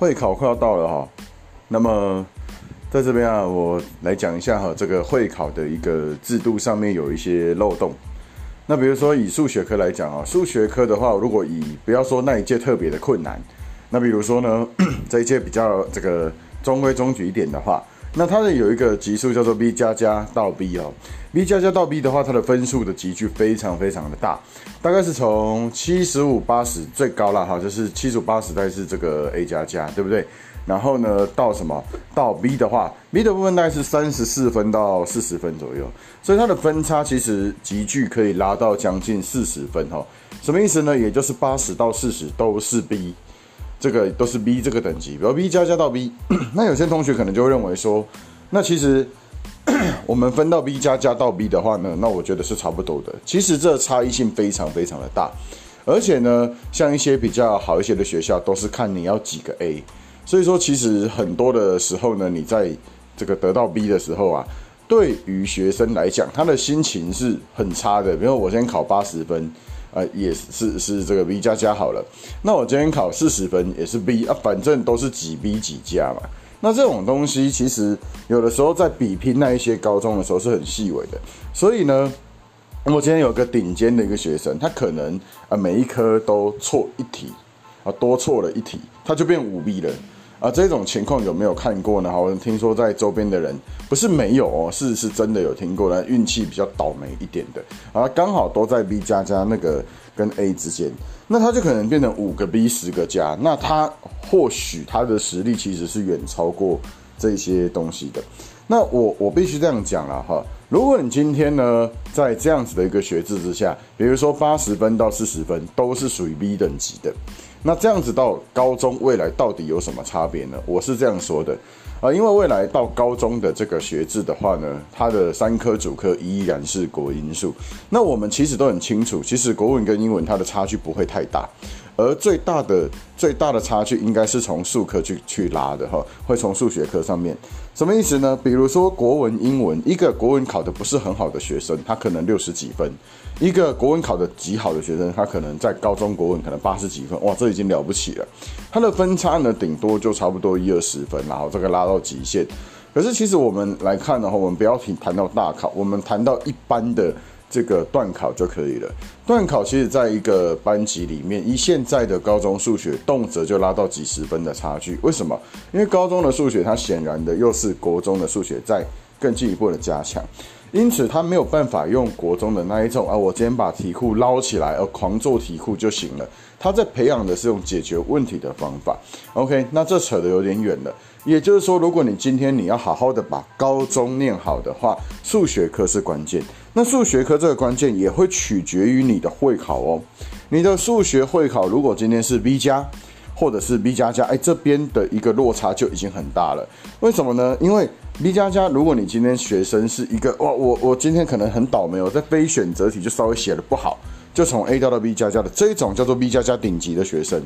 会考快要到了哈，那么在这边啊，我来讲一下哈，这个会考的一个制度上面有一些漏洞。那比如说以数学科来讲啊，数学科的话，如果以不要说那一届特别的困难，那比如说呢，这一届比较这个中规中矩一点的话。那它的有一个级数叫做 B 加加到 B 哦，B 加加到 B 的话，它的分数的级距非常非常的大，大概是从七十五八十最高了哈，就是七十五八十大概是这个 A 加加，对不对？然后呢，到什么到 B 的话，B 的部分大概是三十四分到四十分左右，所以它的分差其实级距可以拉到将近四十分哈，什么意思呢？也就是八十到四十都是 B。这个都是 B 这个等级，比如 B 加加到 B，那有些同学可能就会认为说，那其实 我们分到 B 加加到 B 的话呢，那我觉得是差不多的。其实这差异性非常非常的大，而且呢，像一些比较好一些的学校，都是看你要几个 A，所以说其实很多的时候呢，你在这个得到 B 的时候啊，对于学生来讲，他的心情是很差的。比如我先考八十分。啊，也是是这个 B 加加好了。那我今天考四十分也是 B 啊，反正都是几 B 几加嘛。那这种东西其实有的时候在比拼那一些高中的时候是很细微的。所以呢，我今天有个顶尖的一个学生，他可能啊每一科都错一题啊，多错了一题，他就变五 B 了。啊，这种情况有没有看过呢？好，听说在周边的人不是没有哦，是是真的有听过的，运气比较倒霉一点的啊，刚好都在 B 加加那个跟 A 之间，那他就可能变成五个 B 十个加，那他或许他的实力其实是远超过这些东西的。那我我必须这样讲了哈，如果你今天呢在这样子的一个学制之下，比如说八十分到四十分都是属于 B 等级的。那这样子到高中未来到底有什么差别呢？我是这样说的，啊，因为未来到高中的这个学制的话呢，它的三科主科依然是国英数。那我们其实都很清楚，其实国文跟英文它的差距不会太大，而最大的最大的差距应该是从数科去去拉的哈，会从数学科上面。什么意思呢？比如说国文、英文，一个国文考的不是很好的学生，他可能六十几分；一个国文考的极好的学生，他可能在高中国文可能八十几分。哇，这已经了不起了。他的分差呢，顶多就差不多一二十分，然后这个拉到极限。可是其实我们来看的话，我们不要提谈到大考，我们谈到一般的。这个断考就可以了。断考其实在一个班级里面，以现在的高中数学，动辄就拉到几十分的差距。为什么？因为高中的数学，它显然的又是国中的数学在更进一步的加强，因此他没有办法用国中的那一种啊，我今天把题库捞起来，而狂做题库就行了。他在培养的是用解决问题的方法。OK，那这扯得有点远了。也就是说，如果你今天你要好好的把高中念好的话，数学科是关键。那数学科这个关键也会取决于你的会考哦。你的数学会考如果今天是 B 加，或者是 B 加加，哎，这边的一个落差就已经很大了。为什么呢？因为 B 加加，如果你今天学生是一个哇，我我今天可能很倒霉，我在非选择题就稍微写的不好，就从 A 调到 B 加加的这一种叫做 B 加加顶级的学生。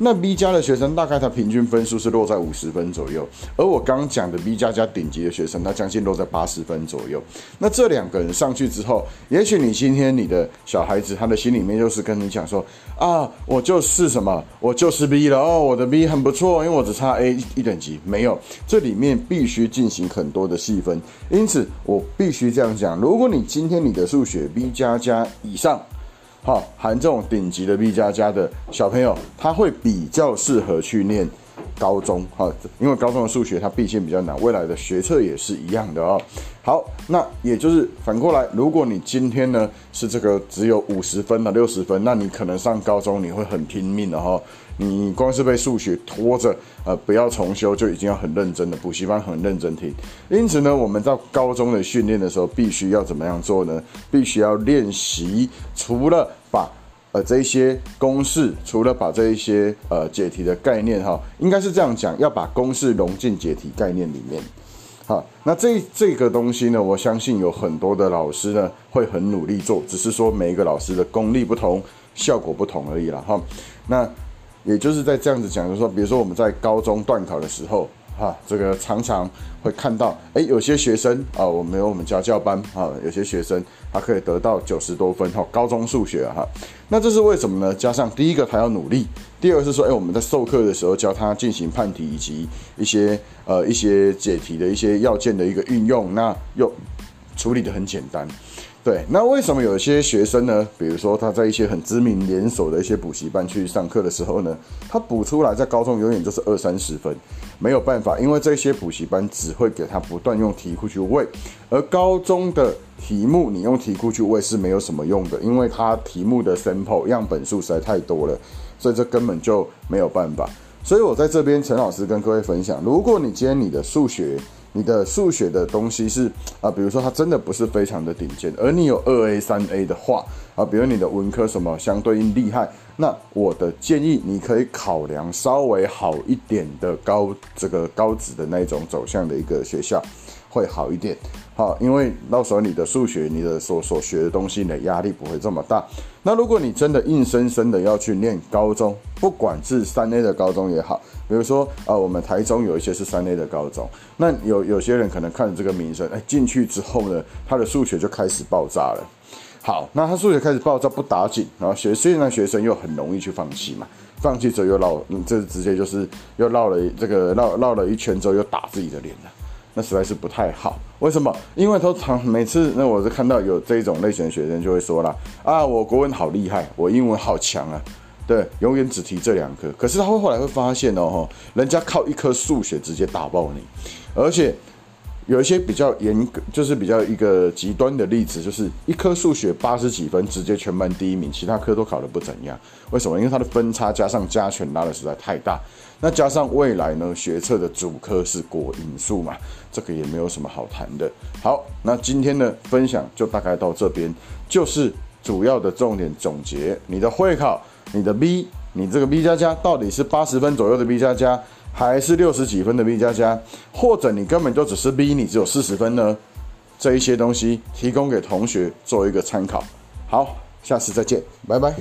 那 B 加的学生大概他平均分数是落在五十分左右，而我刚讲的 B 加加顶级的学生，他将近落在八十分左右。那这两个人上去之后，也许你今天你的小孩子他的心里面就是跟你讲说啊，我就是什么，我就是 B 了哦，我的 B 很不错，因为我只差 A 一等级。没有，这里面必须进行很多的细分，因此我必须这样讲：如果你今天你的数学 B 加加以上。好，含这种顶级的 B 加加的小朋友，他会比较适合去念高中哈，因为高中的数学它毕竟比较难，未来的学测也是一样的哦。好，那也就是反过来，如果你今天呢是这个只有五十分的六十分，那你可能上高中你会很拼命的哈。你光是被数学拖着，呃，不要重修就已经要很认真的补习班很认真听。因此呢，我们在高中的训练的时候，必须要怎么样做呢？必须要练习，除了把呃这些公式，除了把这一些呃解题的概念哈，应该是这样讲，要把公式融进解题概念里面。好，那这这个东西呢，我相信有很多的老师呢会很努力做，只是说每一个老师的功力不同，效果不同而已了哈。那也就是在这样子讲，就说，比如说我们在高中段考的时候，哈，这个常常会看到，哎，有些学生啊，我们有我们家教班啊，有些学生他可以得到九十多分哈，高中数学哈，那这是为什么呢？加上第一个他要努力，第二是说，哎，我们在授课的时候教他进行判题以及一些呃一些解题的一些要件的一个运用，那又处理的很简单。对，那为什么有些学生呢？比如说他在一些很知名连锁的一些补习班去上课的时候呢，他补出来在高中永远就是二三十分，没有办法，因为这些补习班只会给他不断用题库去喂，而高中的题目你用题库去喂是没有什么用的，因为它题目的 sample 样本数实在太多了，所以这根本就没有办法。所以我在这边陈老师跟各位分享，如果你今天你的数学，你的数学的东西是啊，比如说它真的不是非常的顶尖，而你有二 A、三 A 的话啊，比如你的文科什么相对应厉害，那我的建议你可以考量稍微好一点的高这个高职的那种走向的一个学校。会好一点，好，因为到时候你的数学，你的所所学的东西，你的压力不会这么大。那如果你真的硬生生的要去念高中，不管是三 A 的高中也好，比如说啊，我们台中有一些是三 A 的高中，那有有些人可能看着这个名声，哎，进去之后呢，他的数学就开始爆炸了。好，那他数学开始爆炸不打紧，然后学现在学生又很容易去放弃嘛，放弃之后又绕，这直接就是又绕了这个绕绕了一圈之后又打自己的脸了。那实在是不太好，为什么？因为通常每次那我是看到有这种类型的学生就会说了啊，我国文好厉害，我英文好强啊，对，永远只提这两科。可是他会后来会发现哦，人家靠一科数学直接打爆你，而且。有一些比较严格，就是比较一个极端的例子，就是一科数学八十几分，直接全班第一名，其他科都考得不怎样。为什么？因为它的分差加上加权拉的实在太大。那加上未来呢，学测的主科是国因数嘛，这个也没有什么好谈的。好，那今天的分享就大概到这边，就是主要的重点总结。你的会考，你的 B，你这个 B 加加到底是八十分左右的 B 加加？还是六十几分的 B 加加，或者你根本就只是 B，你只有四十分呢？这一些东西提供给同学做一个参考。好，下次再见，拜拜。